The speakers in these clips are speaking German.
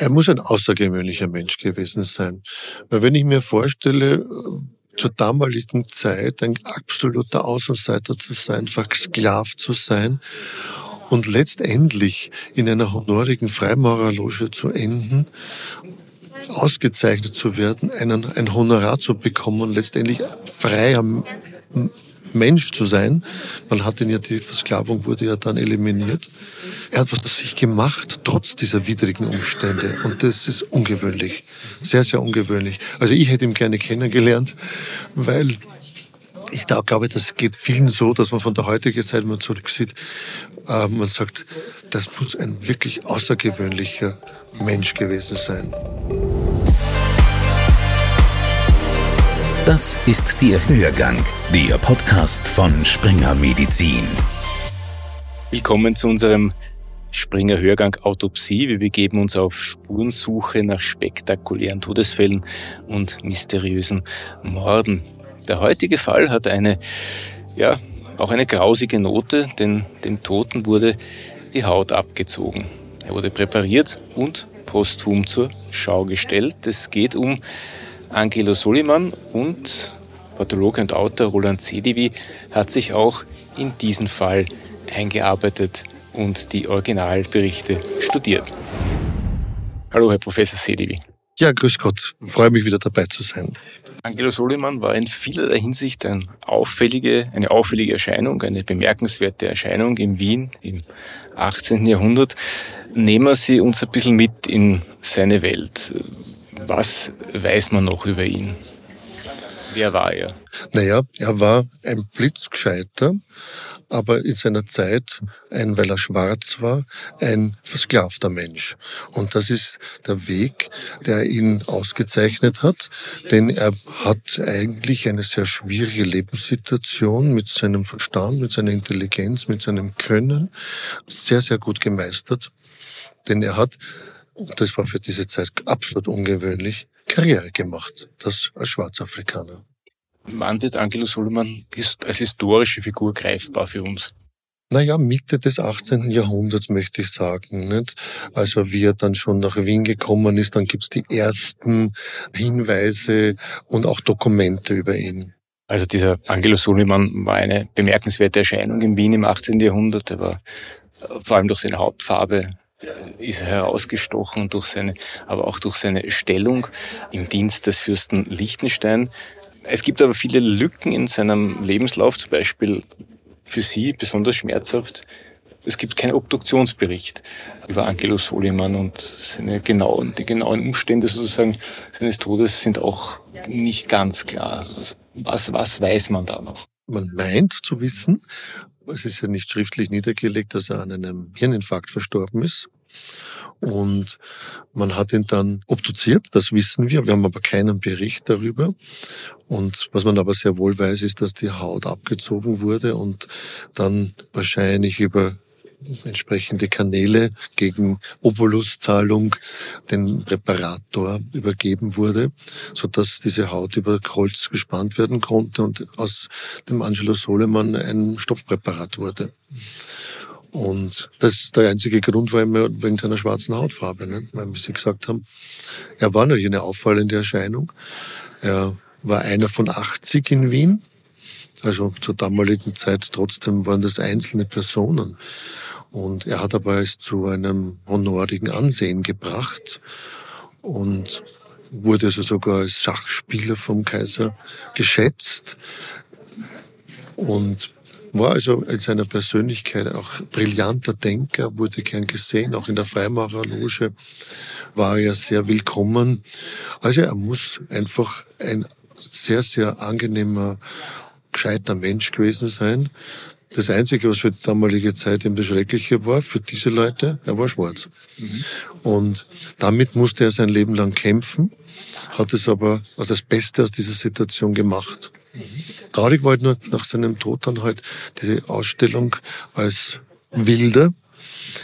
Er muss ein außergewöhnlicher Mensch gewesen sein. Weil wenn ich mir vorstelle, zur damaligen Zeit ein absoluter Außenseiter zu sein, versklavt zu sein und letztendlich in einer honorigen Freimaurerloge zu enden, ausgezeichnet zu werden, einen, ein Honorar zu bekommen und letztendlich freier Mensch zu sein. Man hat ihn ja, die Versklavung wurde ja dann eliminiert. Er hat was aus sich gemacht, trotz dieser widrigen Umstände. Und das ist ungewöhnlich. Sehr, sehr ungewöhnlich. Also ich hätte ihn gerne kennengelernt, weil ich da glaube, das geht vielen so, dass man von der heutigen Zeit mal zurücksieht. Äh, man sagt, das muss ein wirklich außergewöhnlicher Mensch gewesen sein. Das ist der Hörgang, der Podcast von Springer Medizin. Willkommen zu unserem Springer Hörgang Autopsie. Wir begeben uns auf Spurensuche nach spektakulären Todesfällen und mysteriösen Morden. Der heutige Fall hat eine, ja, auch eine grausige Note, denn dem Toten wurde die Haut abgezogen. Er wurde präpariert und posthum zur Schau gestellt. Es geht um Angelo Soliman und Pathologe und Autor Roland Sedivi hat sich auch in diesen Fall eingearbeitet und die Originalberichte studiert. Hallo, Herr Professor Sedivi. Ja, grüß Gott. Freue mich wieder dabei zu sein. Angelo Soliman war in vielerlei Hinsicht ein auffällige, eine auffällige Erscheinung, eine bemerkenswerte Erscheinung in Wien im 18. Jahrhundert. Nehmen wir Sie uns ein bisschen mit in seine Welt. Was weiß man noch über ihn? Wer war er? Naja, er war ein Blitzgescheiter, aber in seiner Zeit, ein, weil er schwarz war, ein versklavter Mensch. Und das ist der Weg, der ihn ausgezeichnet hat, denn er hat eigentlich eine sehr schwierige Lebenssituation mit seinem Verstand, mit seiner Intelligenz, mit seinem Können sehr, sehr gut gemeistert. Denn er hat das war für diese Zeit absolut ungewöhnlich, Karriere gemacht, das als Schwarzafrikaner. Wann wird Angelo Solomon als historische Figur greifbar für uns? Naja, Mitte des 18. Jahrhunderts möchte ich sagen. Nicht? Also wie er dann schon nach Wien gekommen ist, dann gibt's die ersten Hinweise und auch Dokumente über ihn. Also dieser Angelo Suleiman war eine bemerkenswerte Erscheinung in Wien im 18. Jahrhundert. Er war vor allem durch seine Hauptfarbe ist er herausgestochen durch seine, aber auch durch seine Stellung im Dienst des Fürsten Liechtenstein. Es gibt aber viele Lücken in seinem Lebenslauf, zum Beispiel für Sie besonders schmerzhaft. Es gibt keinen Obduktionsbericht über Angelo Soliman und seine genauen, die genauen Umstände sozusagen seines Todes sind auch nicht ganz klar. Was, was weiß man da noch? Man meint zu wissen, es ist ja nicht schriftlich niedergelegt, dass er an einem Hirninfarkt verstorben ist. Und man hat ihn dann obduziert, das wissen wir. Wir haben aber keinen Bericht darüber. Und was man aber sehr wohl weiß, ist, dass die Haut abgezogen wurde und dann wahrscheinlich über entsprechende Kanäle gegen Oboluszahlung den Präparator übergeben wurde, so dass diese Haut über Kreuz gespannt werden konnte und aus dem Angelo Soleman ein Stoffpräparat wurde. Und das der einzige Grund war immer wegen seiner schwarzen Hautfarbe. Ne? Weil, Sie gesagt haben, er war natürlich eine auffallende Erscheinung. Er war einer von 80 in Wien. Also zur damaligen Zeit trotzdem waren das einzelne Personen. Und er hat aber es zu einem honorigen Ansehen gebracht und wurde also sogar als Schachspieler vom Kaiser geschätzt und war also in seiner Persönlichkeit auch brillanter Denker, wurde gern gesehen, auch in der Freimaurerloge war er sehr willkommen. Also er muss einfach ein sehr, sehr angenehmer, gescheiter Mensch gewesen sein, das Einzige, was für die damalige Zeit eben das Schreckliche war, für diese Leute, er war schwarz. Mhm. Und damit musste er sein Leben lang kämpfen, hat es aber als das Beste aus dieser Situation gemacht. Mhm. Traurig war halt nur nach seinem Tod dann halt diese Ausstellung als Wilder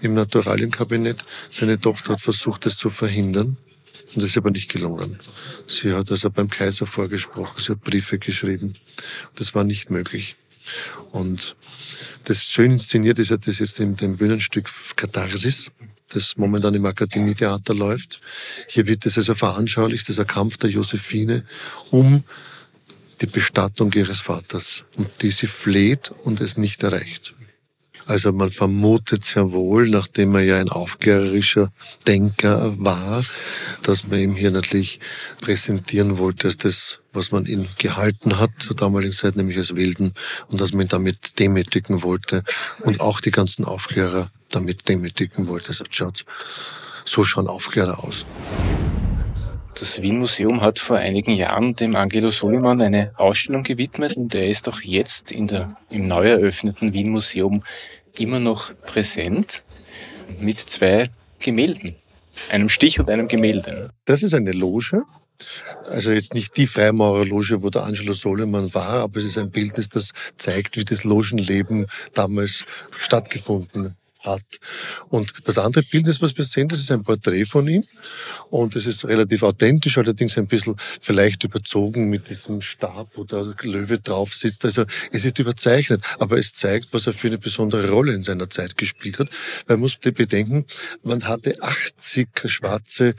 im Naturalienkabinett. Seine Tochter hat versucht, das zu verhindern. Und das ist aber nicht gelungen. Sie hat also beim Kaiser vorgesprochen, sie hat Briefe geschrieben. Das war nicht möglich. Und das schön inszeniert ist ja das jetzt in dem Bühnenstück Katharsis. das momentan im Akademietheater läuft. Hier wird es also veranschaulicht, dieser Kampf der Josephine um die Bestattung ihres Vaters, um die sie fleht und es nicht erreicht. Also man vermutet sehr wohl, nachdem er ja ein aufklärerischer Denker war, dass man ihm hier natürlich präsentieren wollte als das, was man ihn gehalten hat zur damaligen Zeit, nämlich als Wilden, und dass man ihn damit demütigen wollte und auch die ganzen Aufklärer damit demütigen wollte. Also schaut, so schauen Aufklärer aus. Das Wien-Museum hat vor einigen Jahren dem Angelo Soliman eine Ausstellung gewidmet und er ist auch jetzt in der, im neu eröffneten Wien-Museum immer noch präsent mit zwei Gemälden. Einem Stich und einem Gemälde. Das ist eine Loge. Also jetzt nicht die Freimaurerloge, wo der Angelo Soliman war, aber es ist ein Bildnis, das zeigt, wie das Logenleben damals stattgefunden hat. Und das andere Bildnis, was wir sehen, das ist ein Porträt von ihm. Und es ist relativ authentisch, allerdings ein bisschen vielleicht überzogen mit diesem Stab, wo der Löwe drauf sitzt. Also es ist überzeichnet, aber es zeigt, was er für eine besondere Rolle in seiner Zeit gespielt hat. Man muss bedenken, man hatte 80 Schwarze,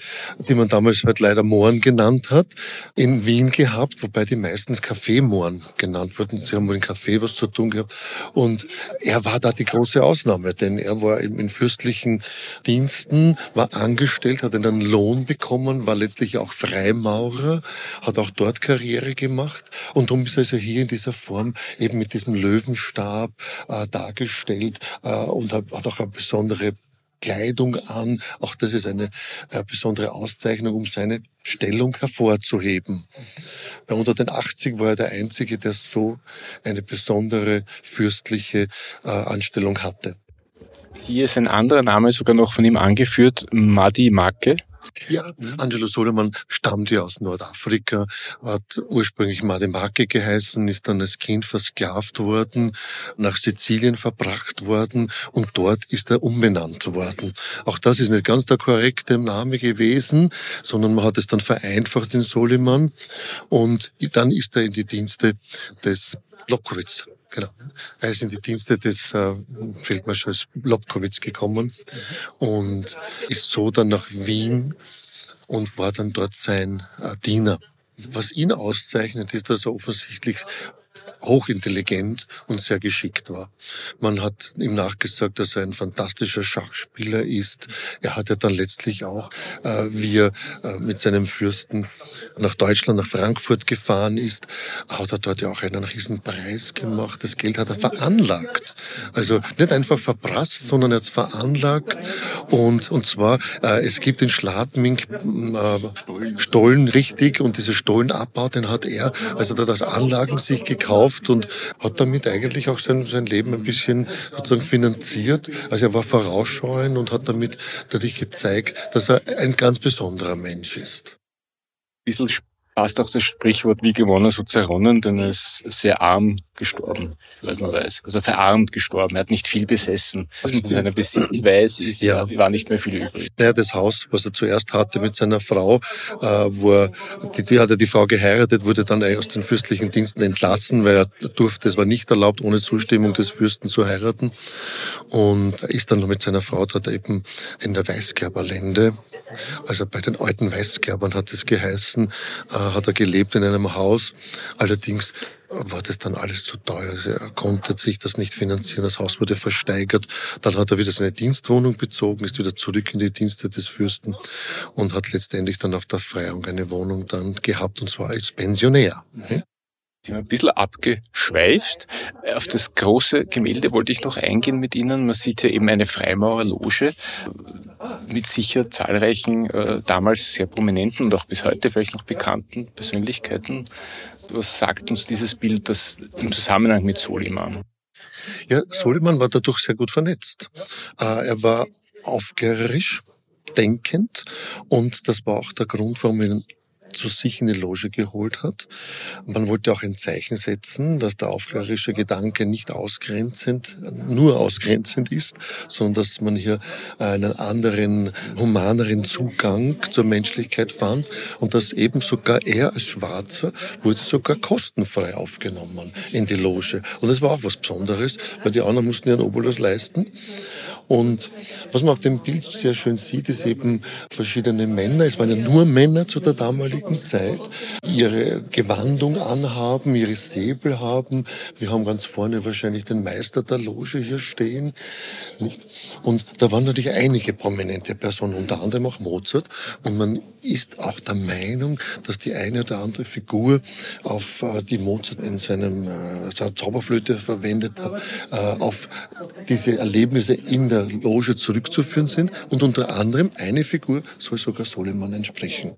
die man damals halt leider Mohren genannt hat, in Wien gehabt, wobei die meistens Kaffeemohren genannt wurden. Sie haben mit dem Kaffee was zu tun gehabt. Und er war da die große Ausnahme, denn er war in fürstlichen Diensten, war angestellt, hat einen Lohn bekommen, war letztlich auch Freimaurer, hat auch dort Karriere gemacht und darum ist er also hier in dieser Form eben mit diesem Löwenstab äh, dargestellt äh, und hat, hat auch eine besondere Kleidung an. Auch das ist eine äh, besondere Auszeichnung, um seine Stellung hervorzuheben. Bei unter den 80 war er der Einzige, der so eine besondere fürstliche äh, Anstellung hatte. Hier ist ein anderer Name sogar noch von ihm angeführt, Madi Make. Ja, Angelo Soliman stammt ja aus Nordafrika, hat ursprünglich Mademake geheißen, ist dann als Kind versklavt worden, nach Sizilien verbracht worden und dort ist er umbenannt worden. Auch das ist nicht ganz der korrekte Name gewesen, sondern man hat es dann vereinfacht in Soliman und dann ist er in die Dienste des Lobkowitz Genau. Er ist in die Dienste des äh, Feldmarschalls Lobkowitz gekommen und ist so dann nach Wien und war dann dort sein äh, Diener. Was ihn auszeichnet, ist, dass er offensichtlich hochintelligent und sehr geschickt war. Man hat ihm nachgesagt, dass er ein fantastischer Schachspieler ist. Er hat ja dann letztlich auch, äh, wie er äh, mit seinem Fürsten nach Deutschland, nach Frankfurt gefahren ist, hat er dort ja auch einen riesen Preis gemacht. Das Geld hat er veranlagt. Also nicht einfach verprasst, sondern er hat es veranlagt. Und, und zwar, äh, es gibt in Schladming äh, Stollen richtig und diese Stollenabbau, den hat er, also hat das Anlagen sich gekauft gekauft und hat damit eigentlich auch sein, sein Leben ein bisschen sozusagen finanziert. Also er war vorausschauend und hat damit natürlich gezeigt, dass er ein ganz besonderer Mensch ist. Ein bisschen passt auch das Sprichwort wie gewonnen, so zerronnen, denn er ist sehr arm gestorben, weil man weiß. Also verarmt gestorben. Er hat nicht viel besessen. Was man von seiner Besitzung weiß, ist, ja. war nicht mehr viel übrig. Naja, das Haus, was er zuerst hatte mit seiner Frau, äh, wo er, die, die hat er die Frau geheiratet, wurde dann aus den fürstlichen Diensten entlassen, weil er durfte, es war nicht erlaubt, ohne Zustimmung des Fürsten zu heiraten. Und ist dann mit seiner Frau dort eben in der Weißgerberlände, also bei den alten Weißgerbern hat es geheißen, äh, hat er gelebt in einem Haus. Allerdings war das dann alles zu teuer. Also er konnte sich das nicht finanzieren. Das Haus wurde versteigert. Dann hat er wieder seine Dienstwohnung bezogen, ist wieder zurück in die Dienste des Fürsten und hat letztendlich dann auf der Freiung eine Wohnung dann gehabt und zwar als Pensionär. Mhm sind ein bisschen abgeschweift. Auf das große Gemälde wollte ich noch eingehen mit Ihnen. Man sieht ja eben eine Freimaurerloge mit sicher zahlreichen, äh, damals sehr prominenten und auch bis heute vielleicht noch bekannten Persönlichkeiten. Was sagt uns dieses Bild das im Zusammenhang mit Soliman? Ja, Soliman war dadurch sehr gut vernetzt. Äh, er war aufklärerisch, denkend und das war auch der Grund, warum ihn zu sich in die Loge geholt hat. Man wollte auch ein Zeichen setzen, dass der aufklärerische Gedanke nicht ausgrenzend, nur ausgrenzend ist, sondern dass man hier einen anderen, humaneren Zugang zur Menschlichkeit fand und dass eben sogar er als Schwarzer wurde sogar kostenfrei aufgenommen in die Loge. Und das war auch was Besonderes, weil die anderen mussten ihren Obolus leisten. Und was man auf dem Bild sehr schön sieht, ist eben verschiedene Männer, es waren ja nur Männer zu der damaligen Zeit, ihre Gewandung anhaben, ihre Säbel haben. Wir haben ganz vorne wahrscheinlich den Meister der Loge hier stehen. Und da waren natürlich einige prominente Personen, unter anderem auch Mozart. Und man ist auch der Meinung, dass die eine oder andere Figur auf äh, die Mozart in seinem äh, seiner Zauberflöte verwendet hat, äh, auf diese Erlebnisse in der Loge zurückzuführen sind. Und unter anderem eine Figur soll sogar Soliman entsprechen.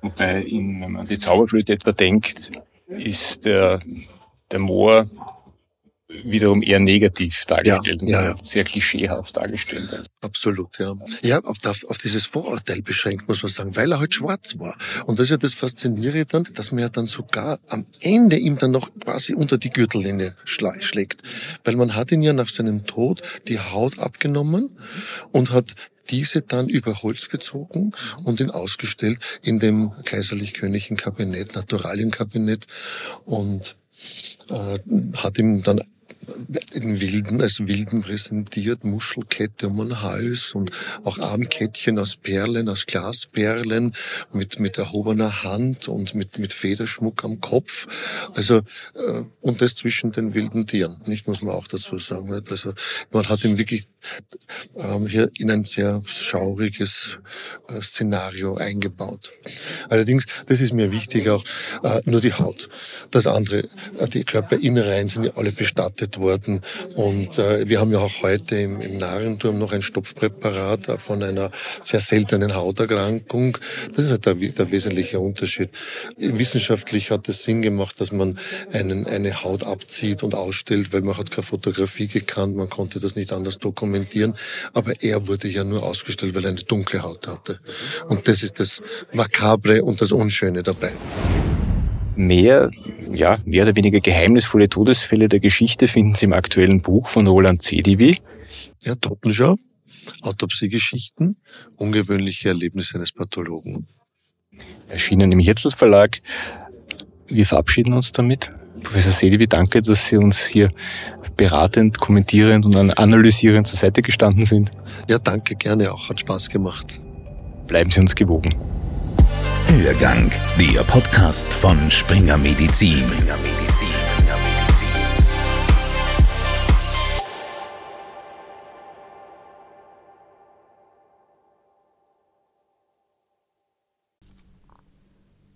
Wobei, wenn man an die Zauberflöte etwa denkt, ist der, der Moor wiederum eher negativ dargestellt ja, ja, ja. sehr klischeehaft dargestellt. Absolut, ja. Ja, auf, auf, dieses Vorurteil beschränkt, muss man sagen, weil er halt schwarz war. Und das ist ja das Faszinierende dann, dass man ja dann sogar am Ende ihm dann noch quasi unter die Gürtellinie schlägt. Weil man hat ihn ja nach seinem Tod die Haut abgenommen und hat diese dann über Holz gezogen und ihn ausgestellt in dem kaiserlich-königlichen Kabinett, Naturalienkabinett. Und äh, hat ihm dann den Wilden als Wilden präsentiert, Muschelkette um den Hals und auch Armkettchen aus Perlen, aus Glasperlen, mit, mit erhobener Hand und mit, mit Federschmuck am Kopf. Also, äh, und das zwischen den wilden Tieren, nicht, muss man auch dazu sagen. Nicht? Also, man hat ihn wirklich ähm, hier in ein sehr schauriges äh, Szenario eingebaut. Allerdings, das ist mir wichtig auch, äh, nur die Haut. Das andere, äh, die Körperinnereien sind ja alle bestattet worden. Und äh, wir haben ja auch heute im, im Narenturm noch ein Stopfpräparat äh, von einer sehr seltenen Hauterkrankung. Das ist halt der, der wesentliche Unterschied. Wissenschaftlich hat es Sinn gemacht, dass man einen, eine Haut abzieht und ausstellt, weil man hat keine Fotografie gekannt, man konnte das nicht anders dokumentieren. Aber er wurde ja nur ausgestellt, weil er eine dunkle Haut hatte. Und das ist das Makabre und das Unschöne dabei mehr, ja, mehr oder weniger geheimnisvolle Todesfälle der Geschichte finden Sie im aktuellen Buch von Roland Zedivi. Ja, Totenschau, Autopsiegeschichten, ungewöhnliche Erlebnisse eines Pathologen. Erschienen im Hirzel Verlag. Wir verabschieden uns damit. Professor Sedivi, danke, dass Sie uns hier beratend, kommentierend und analysierend zur Seite gestanden sind. Ja, danke, gerne auch. Hat Spaß gemacht. Bleiben Sie uns gewogen. Hörgang, der Podcast von Springer Medizin.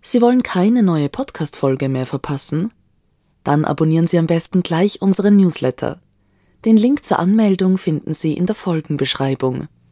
Sie wollen keine neue Podcast-Folge mehr verpassen? Dann abonnieren Sie am besten gleich unseren Newsletter. Den Link zur Anmeldung finden Sie in der Folgenbeschreibung.